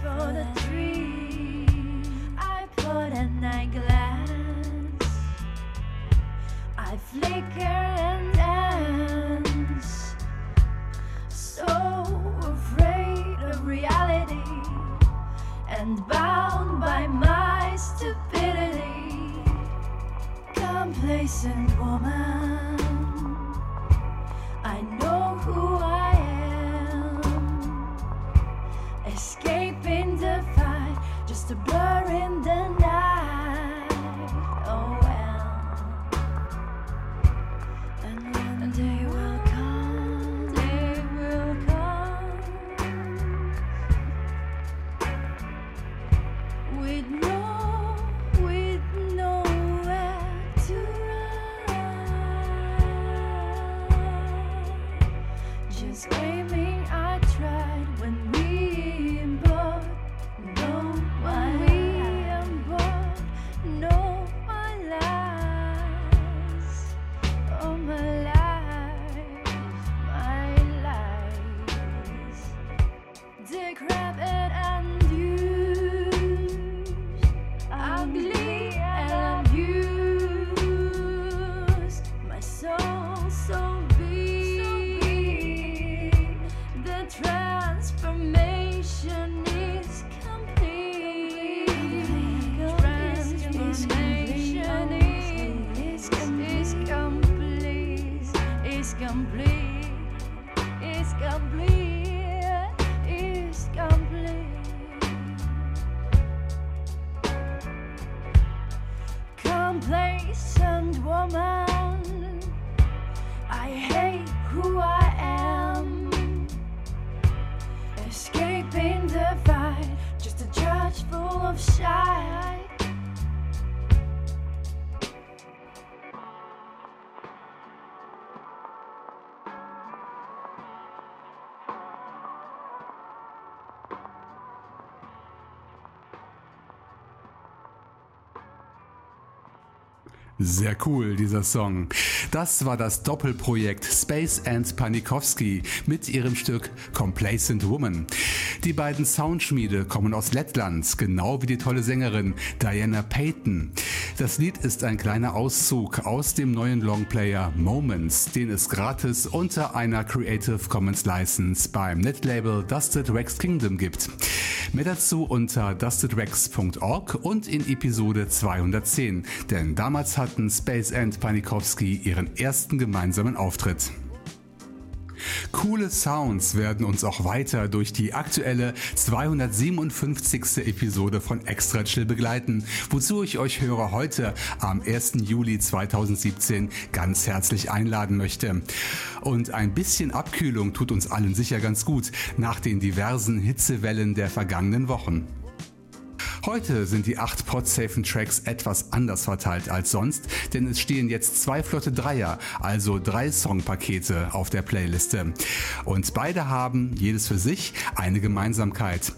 For the. I put. I flicker and dance. So afraid of reality and bound by my stupidity. Complacent woman. Is Sehr cool, dieser Song. Das war das Doppelprojekt Space and Panikowski mit ihrem Stück Complacent Woman. Die beiden Soundschmiede kommen aus Lettland, genau wie die tolle Sängerin Diana Payton. Das Lied ist ein kleiner Auszug aus dem neuen Longplayer Moments, den es gratis unter einer Creative Commons License beim Netlabel Dusted Rex Kingdom gibt. Mehr dazu unter dustedrex.org und in Episode 210, denn damals hatten Space and Panikowski ihren ersten gemeinsamen Auftritt. Coole Sounds werden uns auch weiter durch die aktuelle 257. Episode von Extra Chill begleiten, wozu ich euch Hörer heute am 1. Juli 2017 ganz herzlich einladen möchte. Und ein bisschen Abkühlung tut uns allen sicher ganz gut nach den diversen Hitzewellen der vergangenen Wochen. Heute sind die acht podsafen Tracks etwas anders verteilt als sonst, denn es stehen jetzt zwei flotte Dreier, also drei Songpakete auf der Playliste. Und beide haben, jedes für sich, eine Gemeinsamkeit.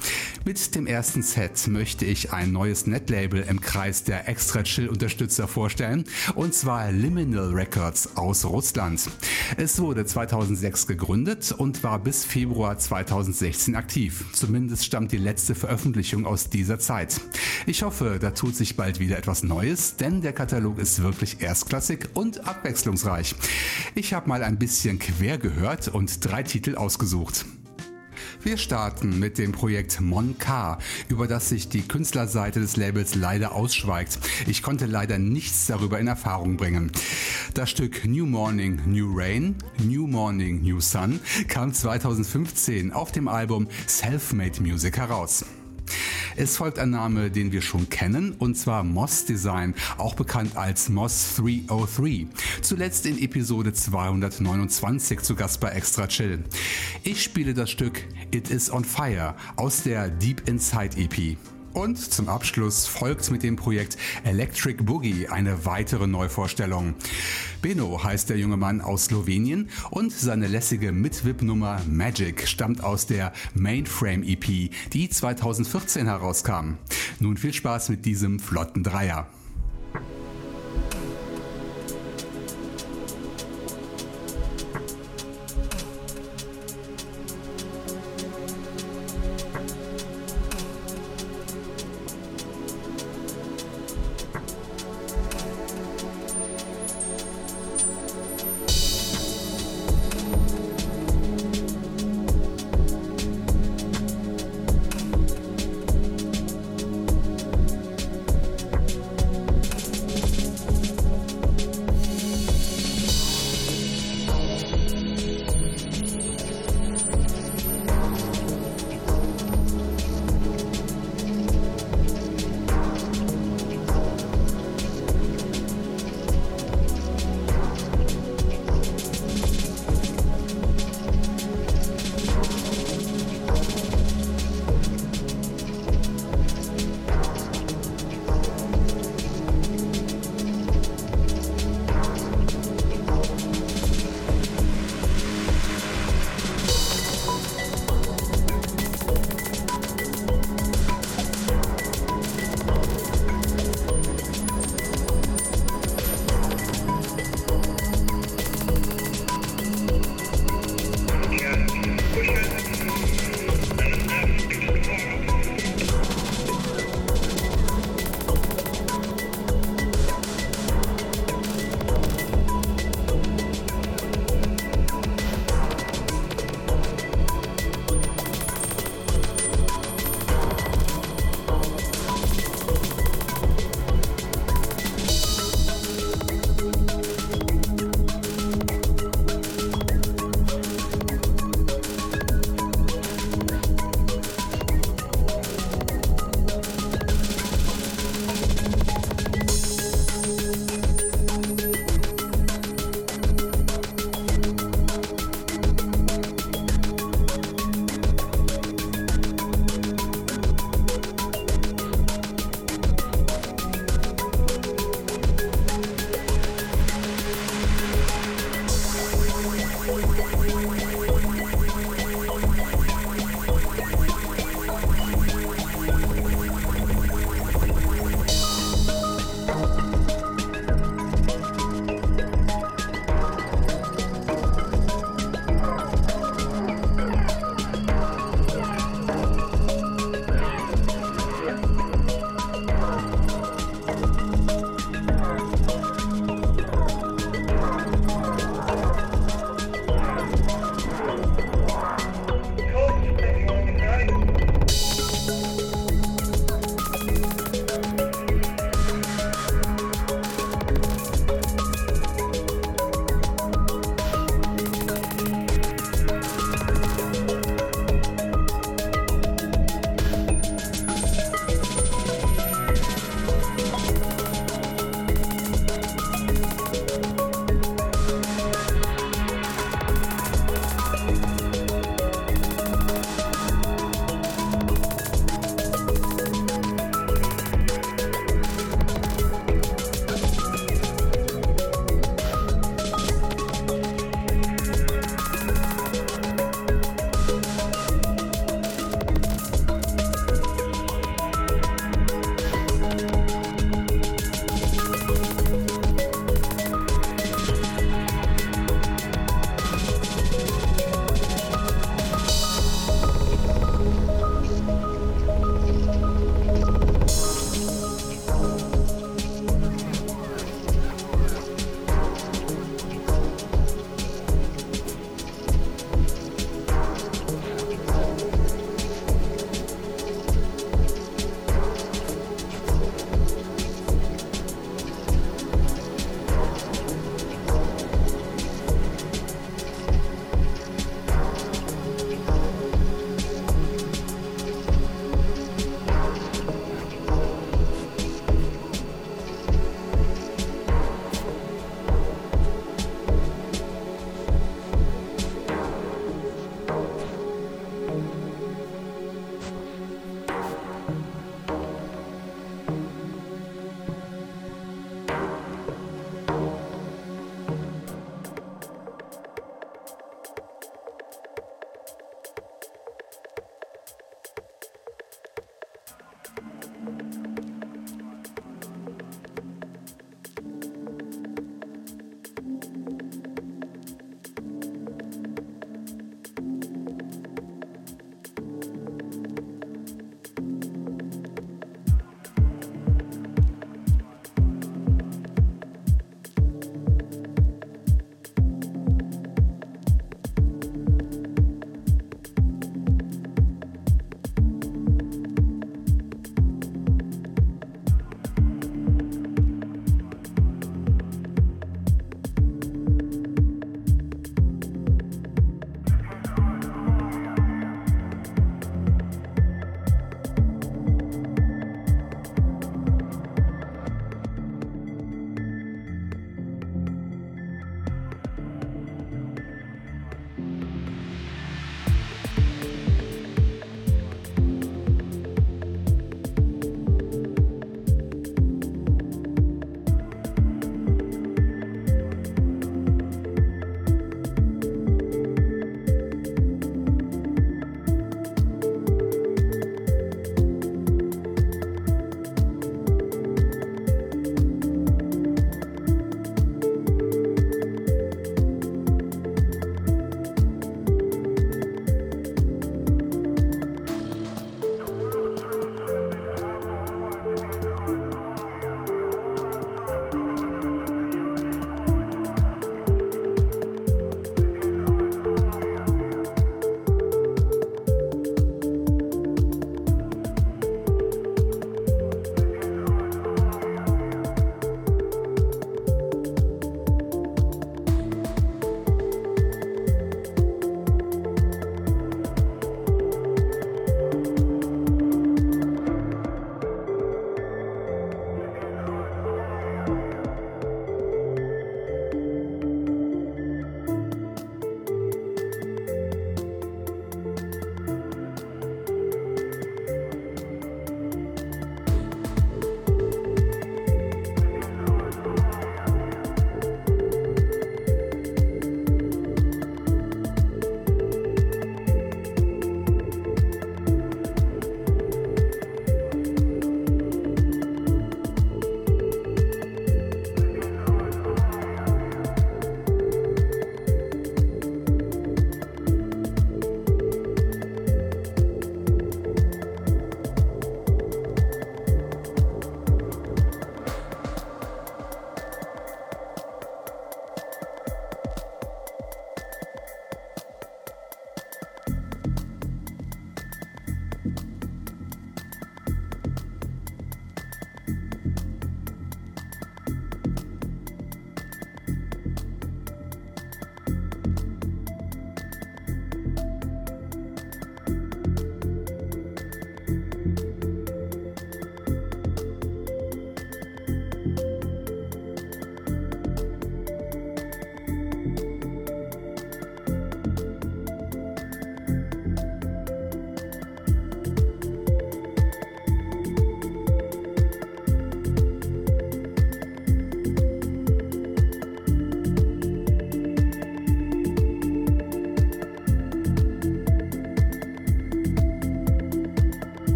Mit dem ersten Set möchte ich ein neues Netlabel im Kreis der Extra Chill Unterstützer vorstellen, und zwar Liminal Records aus Russland. Es wurde 2006 gegründet und war bis Februar 2016 aktiv. Zumindest stammt die letzte Veröffentlichung aus dieser Zeit. Ich hoffe, da tut sich bald wieder etwas Neues, denn der Katalog ist wirklich erstklassig und abwechslungsreich. Ich habe mal ein bisschen quer gehört und drei Titel ausgesucht. Wir starten mit dem Projekt Monk, über das sich die Künstlerseite des Labels leider ausschweigt. Ich konnte leider nichts darüber in Erfahrung bringen. Das Stück New Morning, New Rain, New Morning, New Sun kam 2015 auf dem Album Self-Made Music heraus. Es folgt ein Name, den wir schon kennen, und zwar Moss Design, auch bekannt als Moss 303. Zuletzt in Episode 229 zu bei Extra Chill. Ich spiele das Stück It Is On Fire aus der Deep Inside EP. Und zum Abschluss folgt mit dem Projekt Electric Boogie eine weitere Neuvorstellung. Beno heißt der junge Mann aus Slowenien und seine lässige Mitwip-Nummer Magic stammt aus der Mainframe EP, die 2014 herauskam. Nun viel Spaß mit diesem flotten Dreier.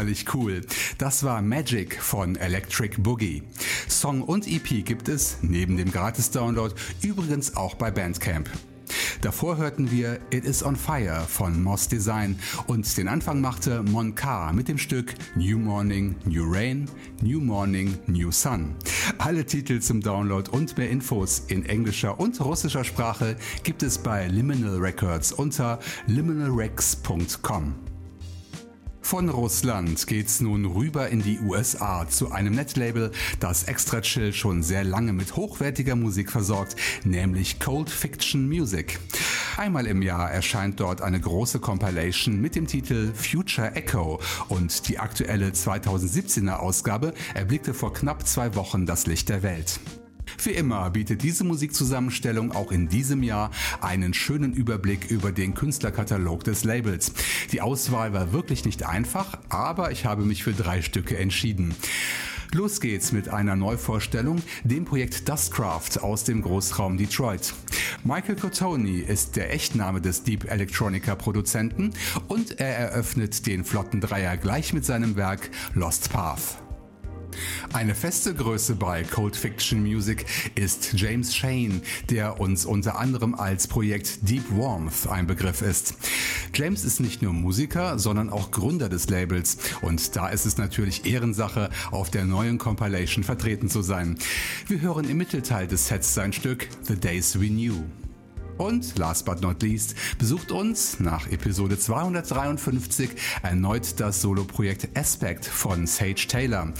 Sommerlich cool. Das war Magic von Electric Boogie. Song und EP gibt es, neben dem Gratis-Download, übrigens auch bei Bandcamp. Davor hörten wir It Is On Fire von Moss Design und den Anfang machte Mon K mit dem Stück New Morning, New Rain, New Morning, New Sun. Alle Titel zum Download und mehr Infos in englischer und russischer Sprache gibt es bei Liminal Records unter liminalrex.com. Von Russland geht's nun rüber in die USA zu einem Netlabel, das Extra Chill schon sehr lange mit hochwertiger Musik versorgt, nämlich Cold Fiction Music. Einmal im Jahr erscheint dort eine große Compilation mit dem Titel Future Echo und die aktuelle 2017er Ausgabe erblickte vor knapp zwei Wochen das Licht der Welt. Wie immer bietet diese Musikzusammenstellung auch in diesem Jahr einen schönen Überblick über den Künstlerkatalog des Labels. Die Auswahl war wirklich nicht einfach, aber ich habe mich für drei Stücke entschieden. Los geht's mit einer Neuvorstellung, dem Projekt Dustcraft aus dem Großraum Detroit. Michael Cotoni ist der Echtname des Deep Electronica Produzenten und er eröffnet den flotten Dreier gleich mit seinem Werk Lost Path. Eine feste Größe bei Cold Fiction Music ist James Shane, der uns unter anderem als Projekt Deep Warmth ein Begriff ist. James ist nicht nur Musiker, sondern auch Gründer des Labels und da ist es natürlich Ehrensache, auf der neuen Compilation vertreten zu sein. Wir hören im Mittelteil des Sets sein Stück The Days We Knew. Und last but not least besucht uns nach Episode 253 erneut das Soloprojekt Aspect von Sage Taylor.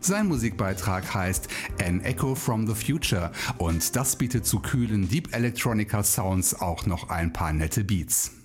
Sein Musikbeitrag heißt An Echo from the Future und das bietet zu kühlen Deep Electronica Sounds auch noch ein paar nette Beats.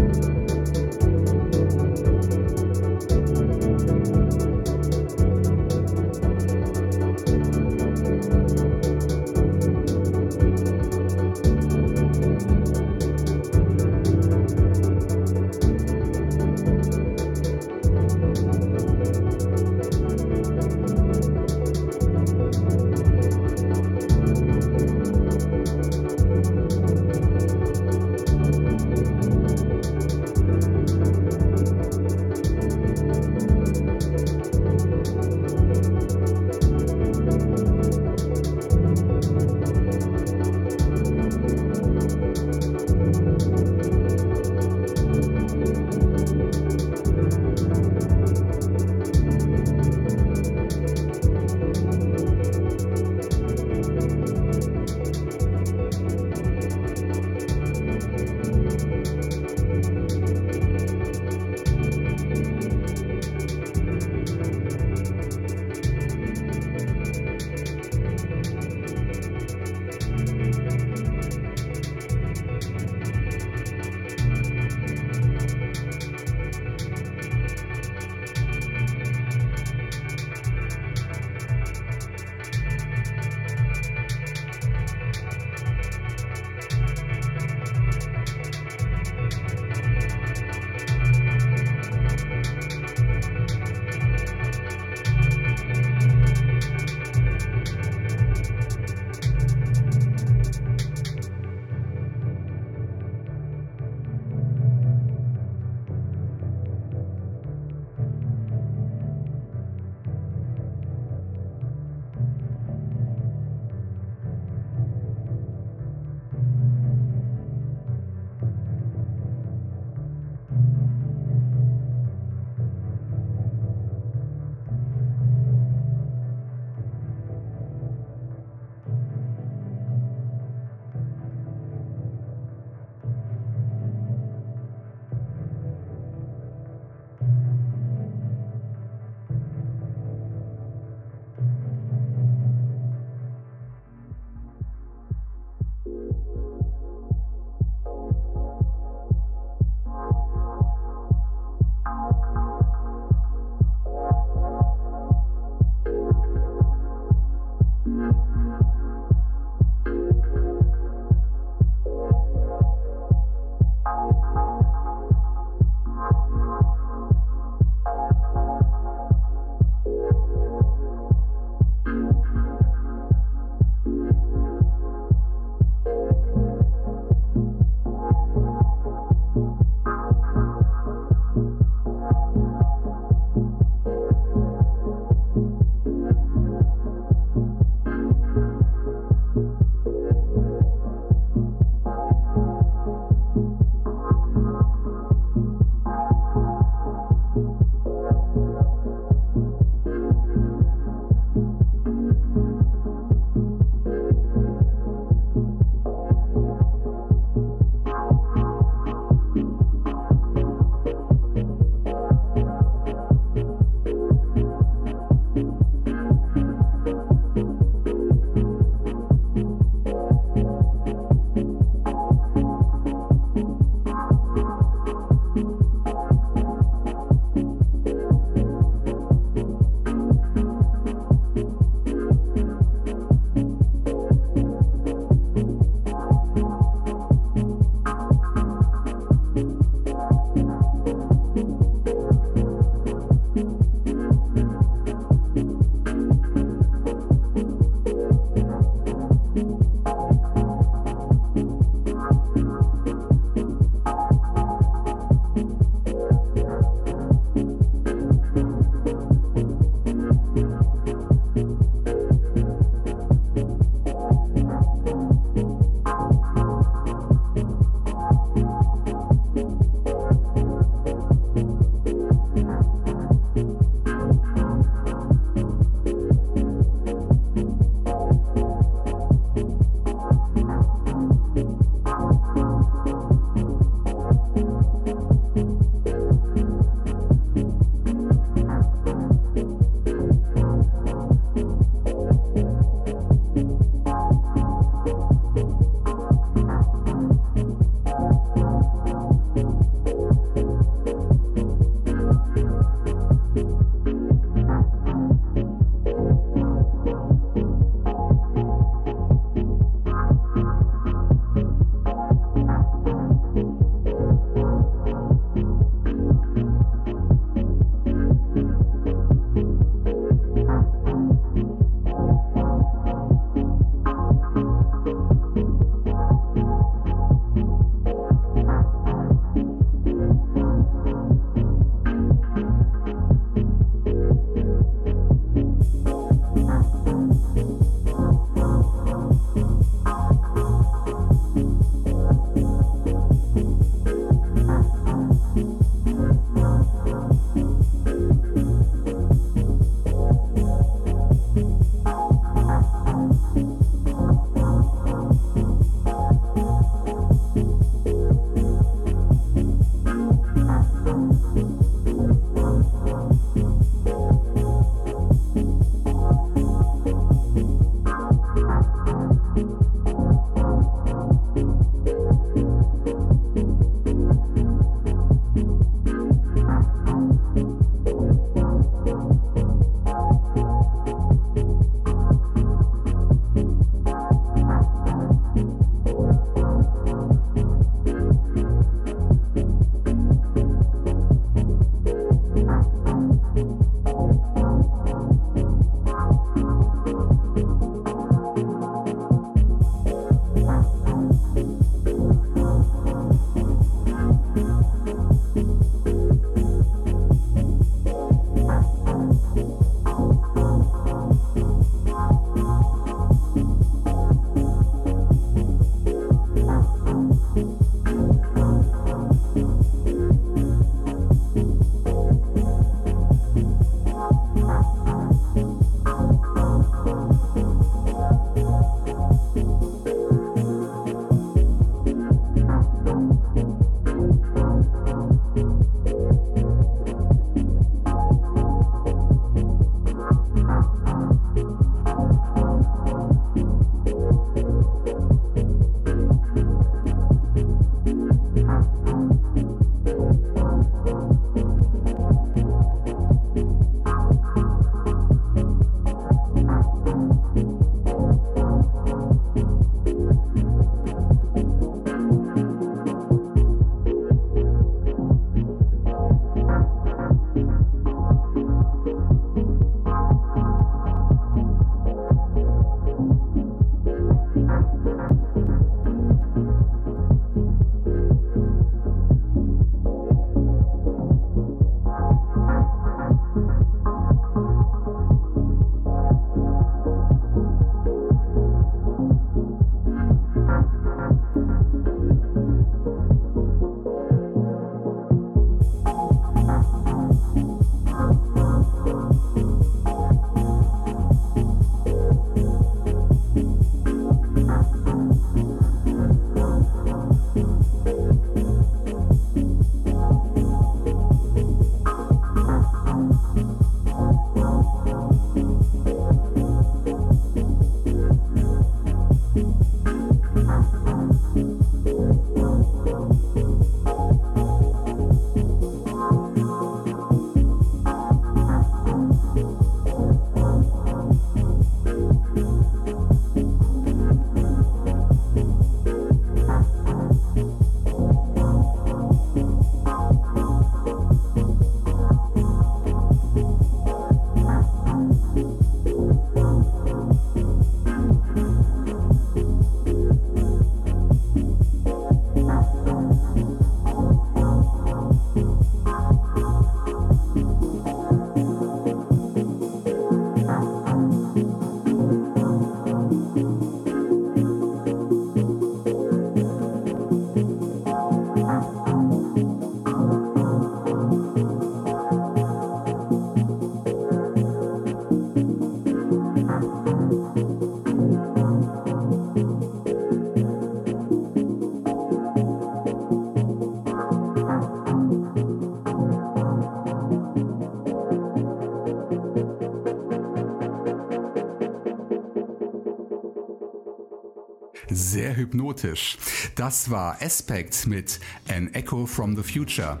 Hypnotisch. Das war Aspect mit An Echo from the Future.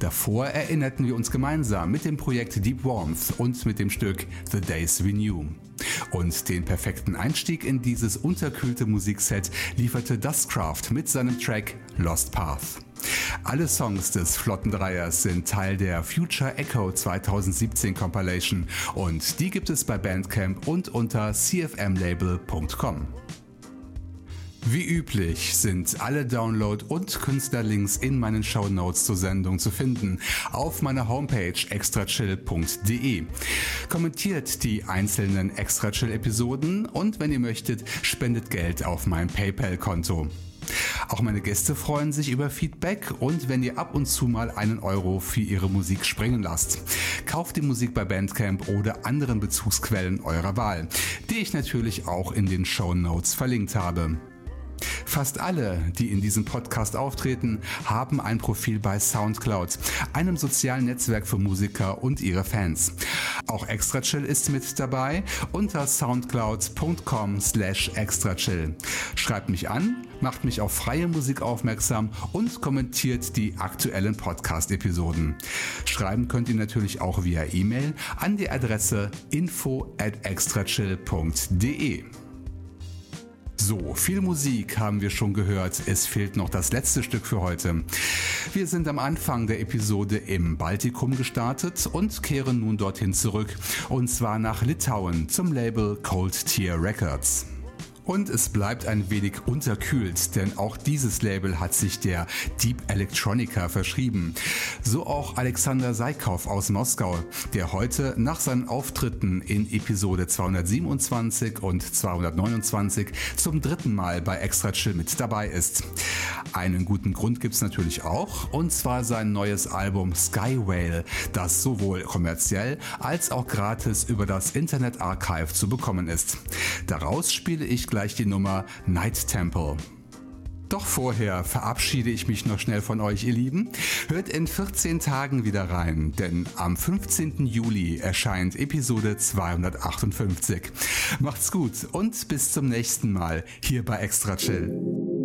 Davor erinnerten wir uns gemeinsam mit dem Projekt Deep Warmth und mit dem Stück The Days We Knew. Und den perfekten Einstieg in dieses unterkühlte Musikset lieferte Dustcraft mit seinem Track Lost Path. Alle Songs des Flottendreiers sind Teil der Future Echo 2017 Compilation und die gibt es bei Bandcamp und unter cfmlabel.com. Wie üblich sind alle Download- und Künstlerlinks in meinen Show Notes zur Sendung zu finden auf meiner Homepage extrachill.de. Kommentiert die einzelnen Extra Chill Episoden und wenn ihr möchtet, spendet Geld auf mein PayPal-Konto. Auch meine Gäste freuen sich über Feedback und wenn ihr ab und zu mal einen Euro für ihre Musik springen lasst. Kauft die Musik bei Bandcamp oder anderen Bezugsquellen eurer Wahl, die ich natürlich auch in den Show Notes verlinkt habe. Fast alle, die in diesem Podcast auftreten, haben ein Profil bei SoundCloud, einem sozialen Netzwerk für Musiker und ihre Fans. Auch Extrachill ist mit dabei unter soundcloud.com slash extrachill. Schreibt mich an, macht mich auf freie Musik aufmerksam und kommentiert die aktuellen Podcast-Episoden. Schreiben könnt ihr natürlich auch via E-Mail an die Adresse info at extrachill.de. So, viel Musik haben wir schon gehört. Es fehlt noch das letzte Stück für heute. Wir sind am Anfang der Episode im Baltikum gestartet und kehren nun dorthin zurück. Und zwar nach Litauen zum Label Cold Tier Records. Und es bleibt ein wenig unterkühlt, denn auch dieses Label hat sich der Deep Electronica verschrieben. So auch Alexander Seikow aus Moskau, der heute nach seinen Auftritten in Episode 227 und 229 zum dritten Mal bei Extra Chill mit dabei ist. Einen guten Grund gibt's natürlich auch, und zwar sein neues Album Sky Whale, das sowohl kommerziell als auch gratis über das Internet Archive zu bekommen ist. Daraus spiele ich gleich gleich die Nummer Night Temple. Doch vorher verabschiede ich mich noch schnell von euch, ihr Lieben. Hört in 14 Tagen wieder rein, denn am 15. Juli erscheint Episode 258. Macht's gut und bis zum nächsten Mal hier bei Extra Chill.